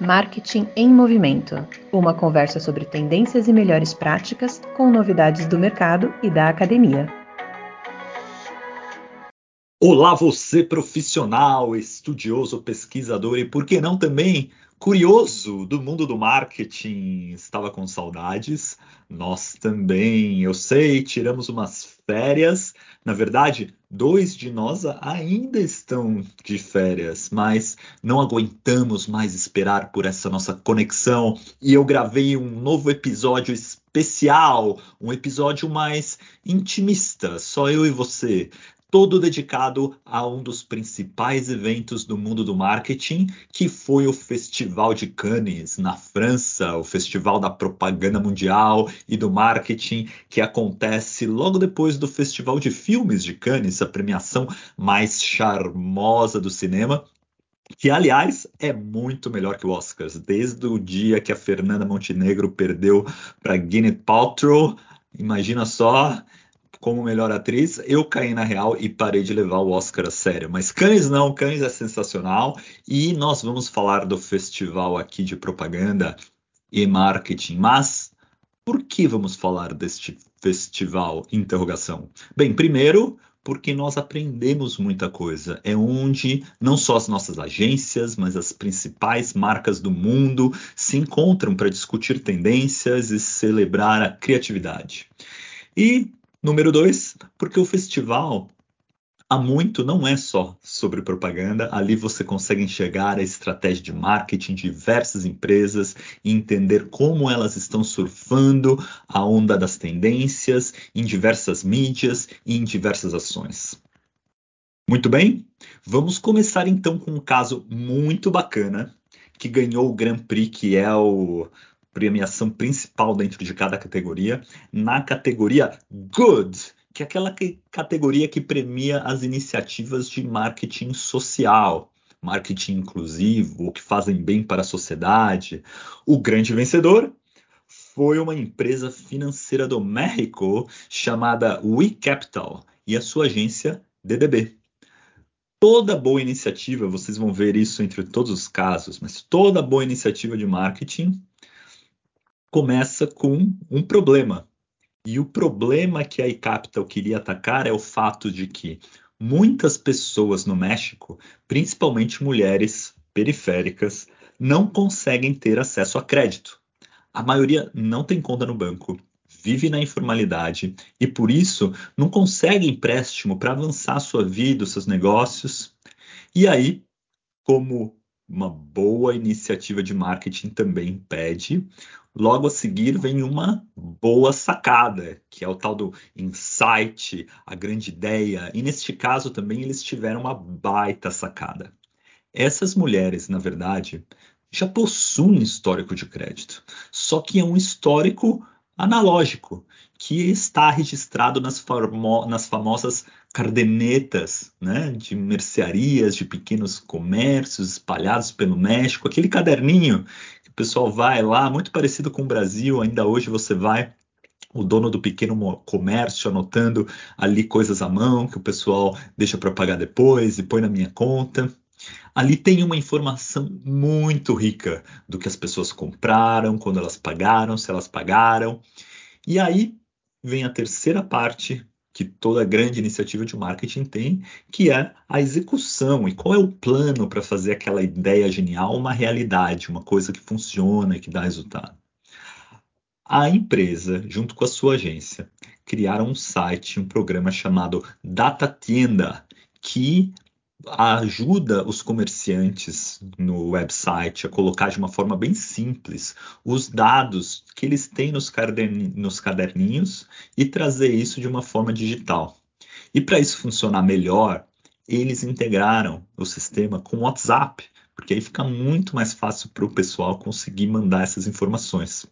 Marketing em Movimento uma conversa sobre tendências e melhores práticas com novidades do mercado e da academia. Olá, você profissional, estudioso, pesquisador e, por que não também, curioso do mundo do marketing. Estava com saudades? Nós também, eu sei, tiramos umas férias. Na verdade, dois de nós ainda estão de férias, mas não aguentamos mais esperar por essa nossa conexão. E eu gravei um novo episódio especial, um episódio mais intimista, só eu e você todo dedicado a um dos principais eventos do mundo do marketing, que foi o Festival de Cannes, na França, o Festival da Propaganda Mundial e do Marketing, que acontece logo depois do Festival de Filmes de Cannes, a premiação mais charmosa do cinema. Que, aliás, é muito melhor que o Oscars. Desde o dia que a Fernanda Montenegro perdeu para Gwyneth Paltrow, imagina só, como melhor atriz, eu caí na real e parei de levar o Oscar a sério. Mas Cannes não, Cannes é sensacional e nós vamos falar do festival aqui de propaganda e marketing. Mas por que vamos falar deste festival? Interrogação. Bem, primeiro, porque nós aprendemos muita coisa. É onde não só as nossas agências, mas as principais marcas do mundo se encontram para discutir tendências e celebrar a criatividade. E Número dois, porque o festival há muito não é só sobre propaganda. Ali você consegue enxergar a estratégia de marketing de diversas empresas e entender como elas estão surfando a onda das tendências em diversas mídias e em diversas ações. Muito bem, vamos começar então com um caso muito bacana que ganhou o Grand Prix, que é o premiação principal dentro de cada categoria, na categoria Good, que é aquela que, categoria que premia as iniciativas de marketing social, marketing inclusivo, que fazem bem para a sociedade. O grande vencedor foi uma empresa financeira do México chamada WeCapital e a sua agência DDB. Toda boa iniciativa, vocês vão ver isso entre todos os casos, mas toda boa iniciativa de marketing começa com um problema. E o problema que a iCapital queria atacar é o fato de que muitas pessoas no México, principalmente mulheres periféricas, não conseguem ter acesso a crédito. A maioria não tem conta no banco, vive na informalidade e por isso não consegue empréstimo para avançar sua vida, seus negócios. E aí, como uma boa iniciativa de marketing também pede, Logo a seguir vem uma boa sacada, que é o tal do insight, a grande ideia. E neste caso também eles tiveram uma baita sacada. Essas mulheres, na verdade, já possuem histórico de crédito, só que é um histórico analógico, que está registrado nas, nas famosas cardenetas né, de mercearias, de pequenos comércios espalhados pelo México, aquele caderninho o pessoal vai lá, muito parecido com o Brasil, ainda hoje você vai o dono do pequeno comércio anotando ali coisas à mão que o pessoal deixa para pagar depois e põe na minha conta. Ali tem uma informação muito rica do que as pessoas compraram, quando elas pagaram, se elas pagaram. E aí vem a terceira parte que toda grande iniciativa de marketing tem, que é a execução e qual é o plano para fazer aquela ideia genial uma realidade, uma coisa que funciona e que dá resultado. A empresa, junto com a sua agência, criaram um site, um programa chamado Data Tienda, que ajuda os comerciantes no website a colocar de uma forma bem simples os dados que eles têm nos, nos caderninhos e trazer isso de uma forma digital. E para isso funcionar melhor, eles integraram o sistema com o WhatsApp, porque aí fica muito mais fácil para o pessoal conseguir mandar essas informações.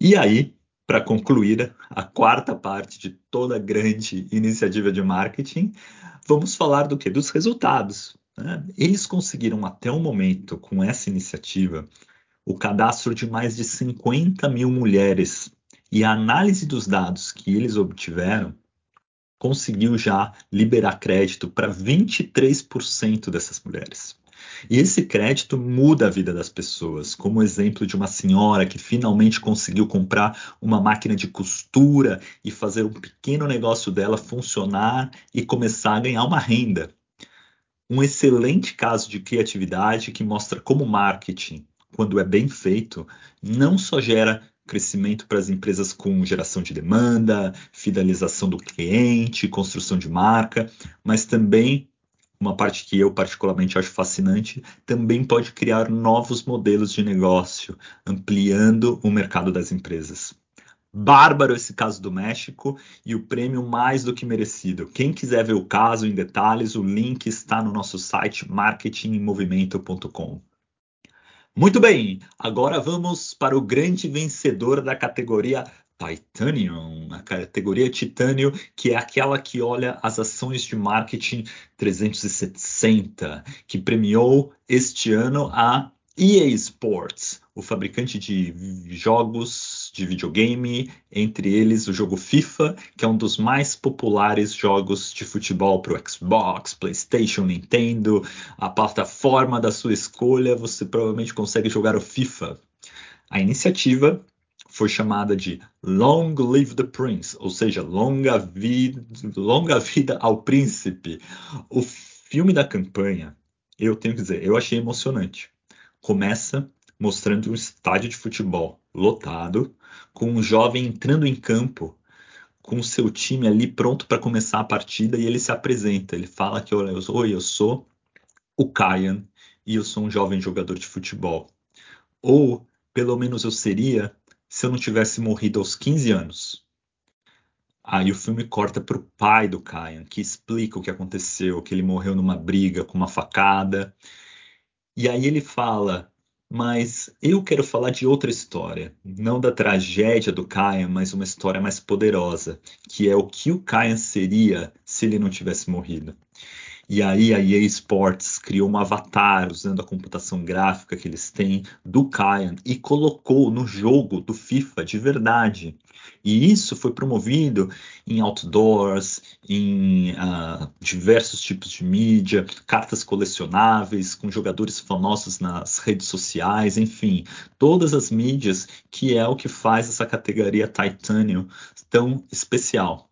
E aí, para concluir a quarta parte de toda grande iniciativa de marketing, vamos falar do que? Dos resultados. Né? Eles conseguiram até o momento, com essa iniciativa, o cadastro de mais de 50 mil mulheres e a análise dos dados que eles obtiveram conseguiu já liberar crédito para 23% dessas mulheres. E esse crédito muda a vida das pessoas, como o exemplo de uma senhora que finalmente conseguiu comprar uma máquina de costura e fazer um pequeno negócio dela funcionar e começar a ganhar uma renda. Um excelente caso de criatividade que mostra como marketing, quando é bem feito, não só gera crescimento para as empresas com geração de demanda, fidelização do cliente, construção de marca, mas também uma parte que eu particularmente acho fascinante, também pode criar novos modelos de negócio, ampliando o mercado das empresas. Bárbaro esse caso do México e o prêmio mais do que merecido. Quem quiser ver o caso em detalhes, o link está no nosso site marketingmovimento.com. Muito bem, agora vamos para o grande vencedor da categoria Titanium, a categoria titânio, que é aquela que olha as ações de marketing 360, que premiou este ano a EA Sports, o fabricante de jogos de videogame, entre eles o jogo FIFA, que é um dos mais populares jogos de futebol para o Xbox, PlayStation, Nintendo, a plataforma da sua escolha, você provavelmente consegue jogar o FIFA. A iniciativa foi chamada de Long Live the Prince, ou seja, longa vida, longa vida ao príncipe. O filme da campanha, eu tenho que dizer, eu achei emocionante. Começa mostrando um estádio de futebol lotado, com um jovem entrando em campo com seu time ali pronto para começar a partida e ele se apresenta. Ele fala que, olha, oi, eu sou o Kyan e eu sou um jovem jogador de futebol. Ou, pelo menos eu seria se eu não tivesse morrido aos 15 anos. Aí o filme corta para o pai do Kyan, que explica o que aconteceu, que ele morreu numa briga com uma facada. E aí ele fala: Mas eu quero falar de outra história, não da tragédia do Kyan, mas uma história mais poderosa, que é o que o Kyan seria se ele não tivesse morrido. E aí a EA Sports criou um avatar usando a computação gráfica que eles têm do Kyan e colocou no jogo do FIFA de verdade. E isso foi promovido em outdoors, em uh, diversos tipos de mídia, cartas colecionáveis com jogadores famosos nas redes sociais, enfim, todas as mídias que é o que faz essa categoria Titanium tão especial.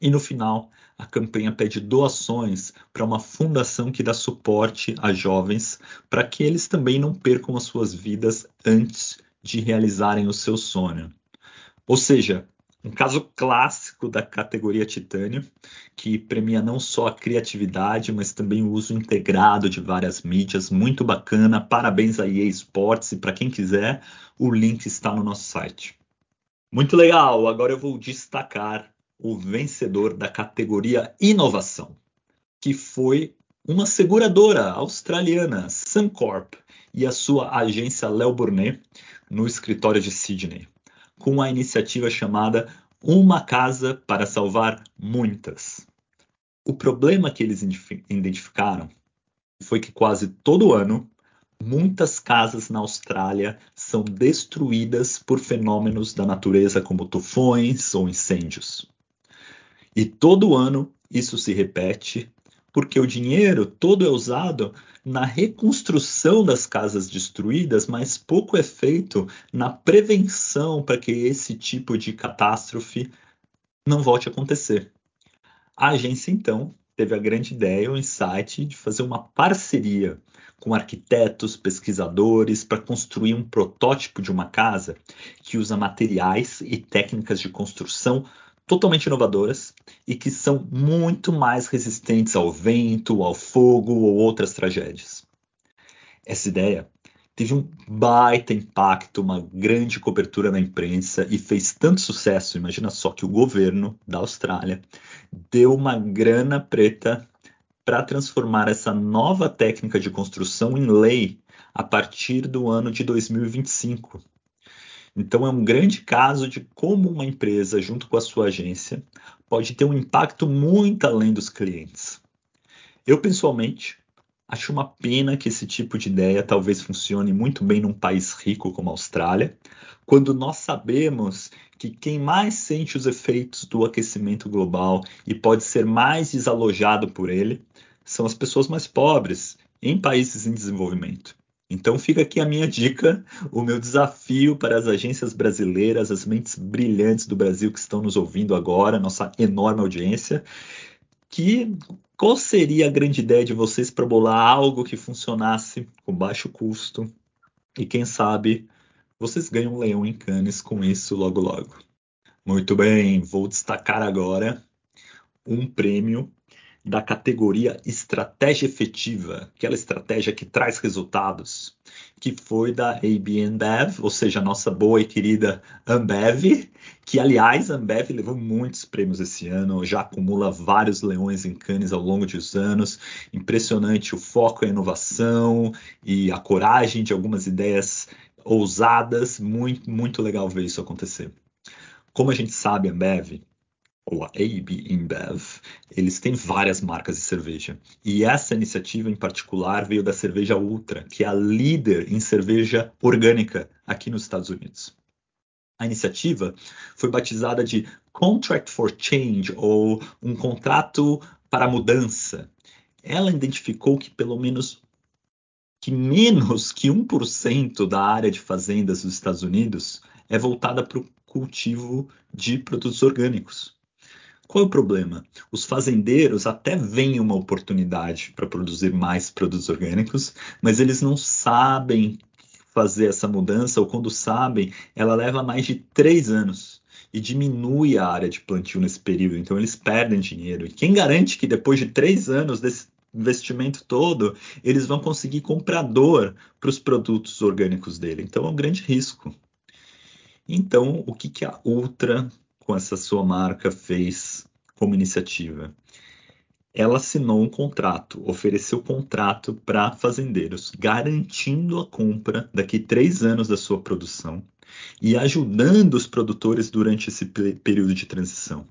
E no final, a campanha pede doações para uma fundação que dá suporte a jovens para que eles também não percam as suas vidas antes de realizarem o seu sonho. Ou seja, um caso clássico da categoria titânio, que premia não só a criatividade, mas também o uso integrado de várias mídias, muito bacana. Parabéns a EA Sports e para quem quiser, o link está no nosso site. Muito legal, agora eu vou destacar o vencedor da categoria Inovação, que foi uma seguradora australiana, Suncorp, e a sua agência Léo Burnet, no escritório de Sydney, com a iniciativa chamada Uma Casa para Salvar Muitas. O problema que eles identificaram foi que quase todo ano muitas casas na Austrália são destruídas por fenômenos da natureza como tufões ou incêndios. E todo ano isso se repete, porque o dinheiro todo é usado na reconstrução das casas destruídas, mas pouco é feito na prevenção para que esse tipo de catástrofe não volte a acontecer. A agência, então, teve a grande ideia, o insight de fazer uma parceria com arquitetos, pesquisadores, para construir um protótipo de uma casa que usa materiais e técnicas de construção totalmente inovadoras e que são muito mais resistentes ao vento, ao fogo ou outras tragédias. Essa ideia teve um baita impacto, uma grande cobertura na imprensa e fez tanto sucesso. Imagina só que o governo da Austrália deu uma grana preta para transformar essa nova técnica de construção em lei a partir do ano de 2025. Então, é um grande caso de como uma empresa, junto com a sua agência, pode ter um impacto muito além dos clientes. Eu, pessoalmente, acho uma pena que esse tipo de ideia talvez funcione muito bem num país rico como a Austrália, quando nós sabemos que quem mais sente os efeitos do aquecimento global e pode ser mais desalojado por ele são as pessoas mais pobres em países em desenvolvimento. Então fica aqui a minha dica, o meu desafio para as agências brasileiras, as mentes brilhantes do Brasil que estão nos ouvindo agora, nossa enorme audiência, que qual seria a grande ideia de vocês para bolar algo que funcionasse com baixo custo e quem sabe vocês ganham um leão em Cannes com isso logo logo. Muito bem, vou destacar agora um prêmio da categoria Estratégia Efetiva, aquela estratégia que traz resultados, que foi da AB Ambev, ou seja, a nossa boa e querida Ambev, que aliás Ambev levou muitos prêmios esse ano, já acumula vários leões em canes ao longo dos anos. Impressionante o foco, a inovação e a coragem de algumas ideias ousadas, muito muito legal ver isso acontecer. Como a gente sabe, Ambev ou a AB InBev, eles têm várias marcas de cerveja. E essa iniciativa em particular veio da cerveja Ultra, que é a líder em cerveja orgânica aqui nos Estados Unidos. A iniciativa foi batizada de Contract for Change ou um contrato para mudança. Ela identificou que pelo menos que menos que 1% da área de fazendas dos Estados Unidos é voltada para o cultivo de produtos orgânicos. Qual é o problema? Os fazendeiros até veem uma oportunidade para produzir mais produtos orgânicos, mas eles não sabem fazer essa mudança, ou quando sabem, ela leva mais de três anos e diminui a área de plantio nesse período, então eles perdem dinheiro. E quem garante que depois de três anos desse investimento todo, eles vão conseguir comprador para os produtos orgânicos dele? Então é um grande risco. Então, o que, que a Ultra com essa sua marca fez como iniciativa? Ela assinou um contrato, ofereceu contrato para fazendeiros, garantindo a compra daqui três anos da sua produção e ajudando os produtores durante esse período de transição.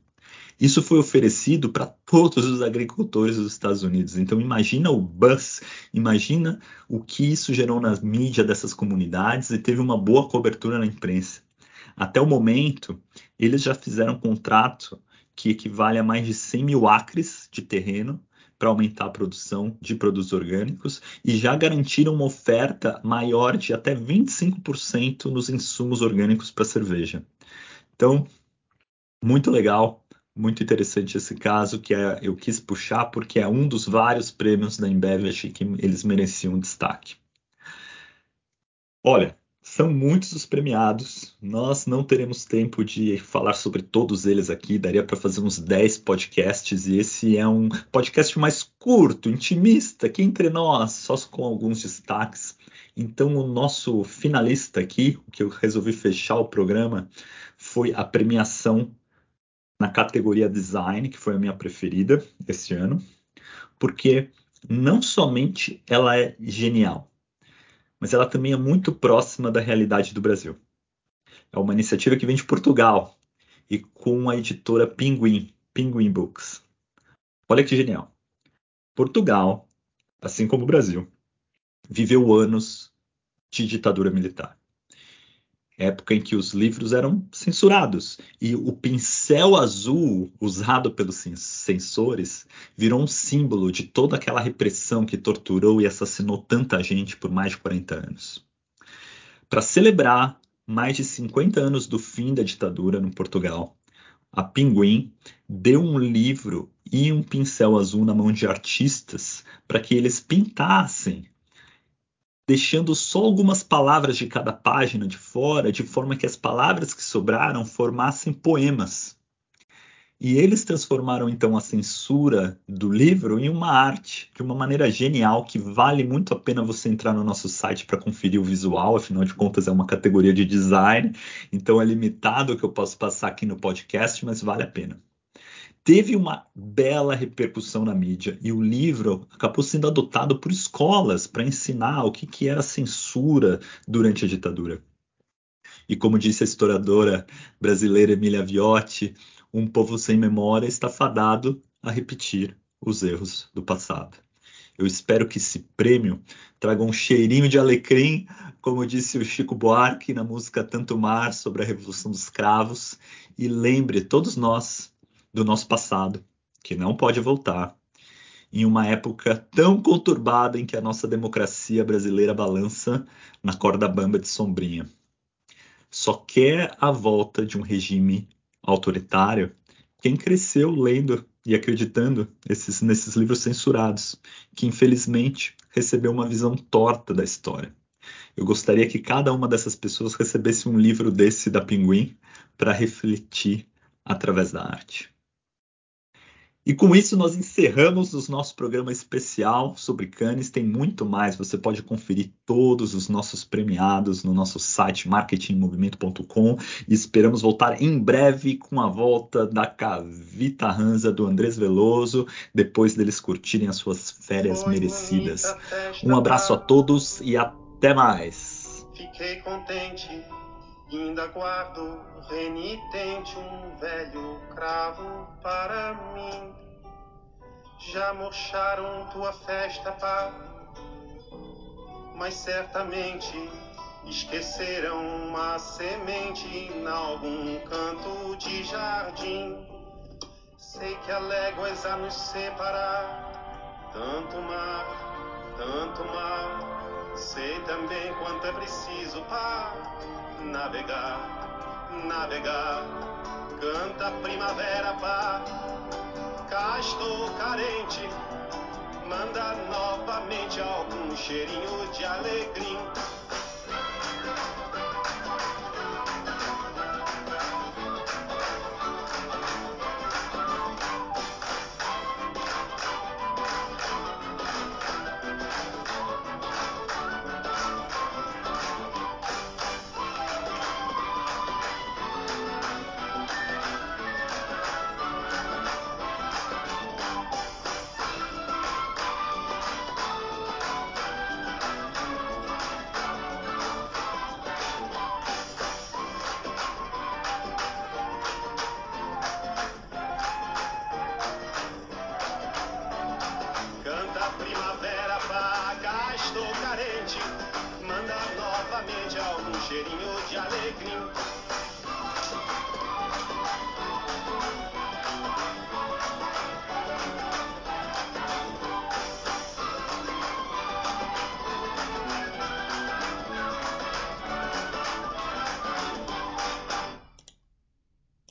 Isso foi oferecido para todos os agricultores dos Estados Unidos. Então imagina o buzz, imagina o que isso gerou na mídia dessas comunidades e teve uma boa cobertura na imprensa. Até o momento, eles já fizeram um contrato que equivale a mais de 100 mil acres de terreno para aumentar a produção de produtos orgânicos e já garantiram uma oferta maior de até 25% nos insumos orgânicos para cerveja. Então, muito legal, muito interessante esse caso que é, eu quis puxar porque é um dos vários prêmios da Embev, achei que eles mereciam destaque. Olha, são muitos os premiados. Nós não teremos tempo de falar sobre todos eles aqui. Daria para fazer uns 10 podcasts e esse é um podcast mais curto, intimista, aqui entre nós, só com alguns destaques. Então, o nosso finalista aqui, o que eu resolvi fechar o programa, foi a premiação na categoria Design, que foi a minha preferida esse ano, porque não somente ela é genial, mas ela também é muito próxima da realidade do Brasil. É uma iniciativa que vem de Portugal e com a editora Pinguim, Pinguim Books. Olha que genial. Portugal, assim como o Brasil, viveu anos de ditadura militar época em que os livros eram censurados e o pincel azul usado pelos censores virou um símbolo de toda aquela repressão que torturou e assassinou tanta gente por mais de 40 anos. Para celebrar mais de 50 anos do fim da ditadura no Portugal, a Pinguim deu um livro e um pincel azul na mão de artistas para que eles pintassem deixando só algumas palavras de cada página de fora, de forma que as palavras que sobraram formassem poemas. E eles transformaram então a censura do livro em uma arte, de uma maneira genial, que vale muito a pena você entrar no nosso site para conferir o visual, afinal de contas é uma categoria de design, então é limitado o que eu posso passar aqui no podcast, mas vale a pena teve uma bela repercussão na mídia e o livro acabou sendo adotado por escolas para ensinar o que, que era censura durante a ditadura. E como disse a historiadora brasileira Emília Viotti, um povo sem memória está fadado a repetir os erros do passado. Eu espero que esse prêmio traga um cheirinho de alecrim, como disse o Chico Buarque na música Tanto Mar sobre a Revolução dos Cravos, e lembre todos nós do nosso passado, que não pode voltar, em uma época tão conturbada em que a nossa democracia brasileira balança na corda bamba de sombrinha. Só quer a volta de um regime autoritário quem cresceu lendo e acreditando esses, nesses livros censurados, que infelizmente recebeu uma visão torta da história. Eu gostaria que cada uma dessas pessoas recebesse um livro desse da Pinguim para refletir através da arte. E com isso nós encerramos o nosso programa especial sobre Cannes. Tem muito mais, você pode conferir todos os nossos premiados no nosso site marketingmovimento.com e esperamos voltar em breve com a volta da Cavita Ranza do Andrés Veloso, depois deles curtirem as suas férias Foi merecidas. Um abraço a todos e até mais. Fiquei contente Ainda guardo renitente um velho cravo para mim. Já murcharam tua festa, pá, mas certamente esqueceram uma semente em algum canto de jardim. Sei que há léguas a nos separar, tanto mar, tanto mar. Sei também quanto é preciso para navegar, navegar. Canta primavera, pá, cá estou carente. Manda novamente algum cheirinho de alegria.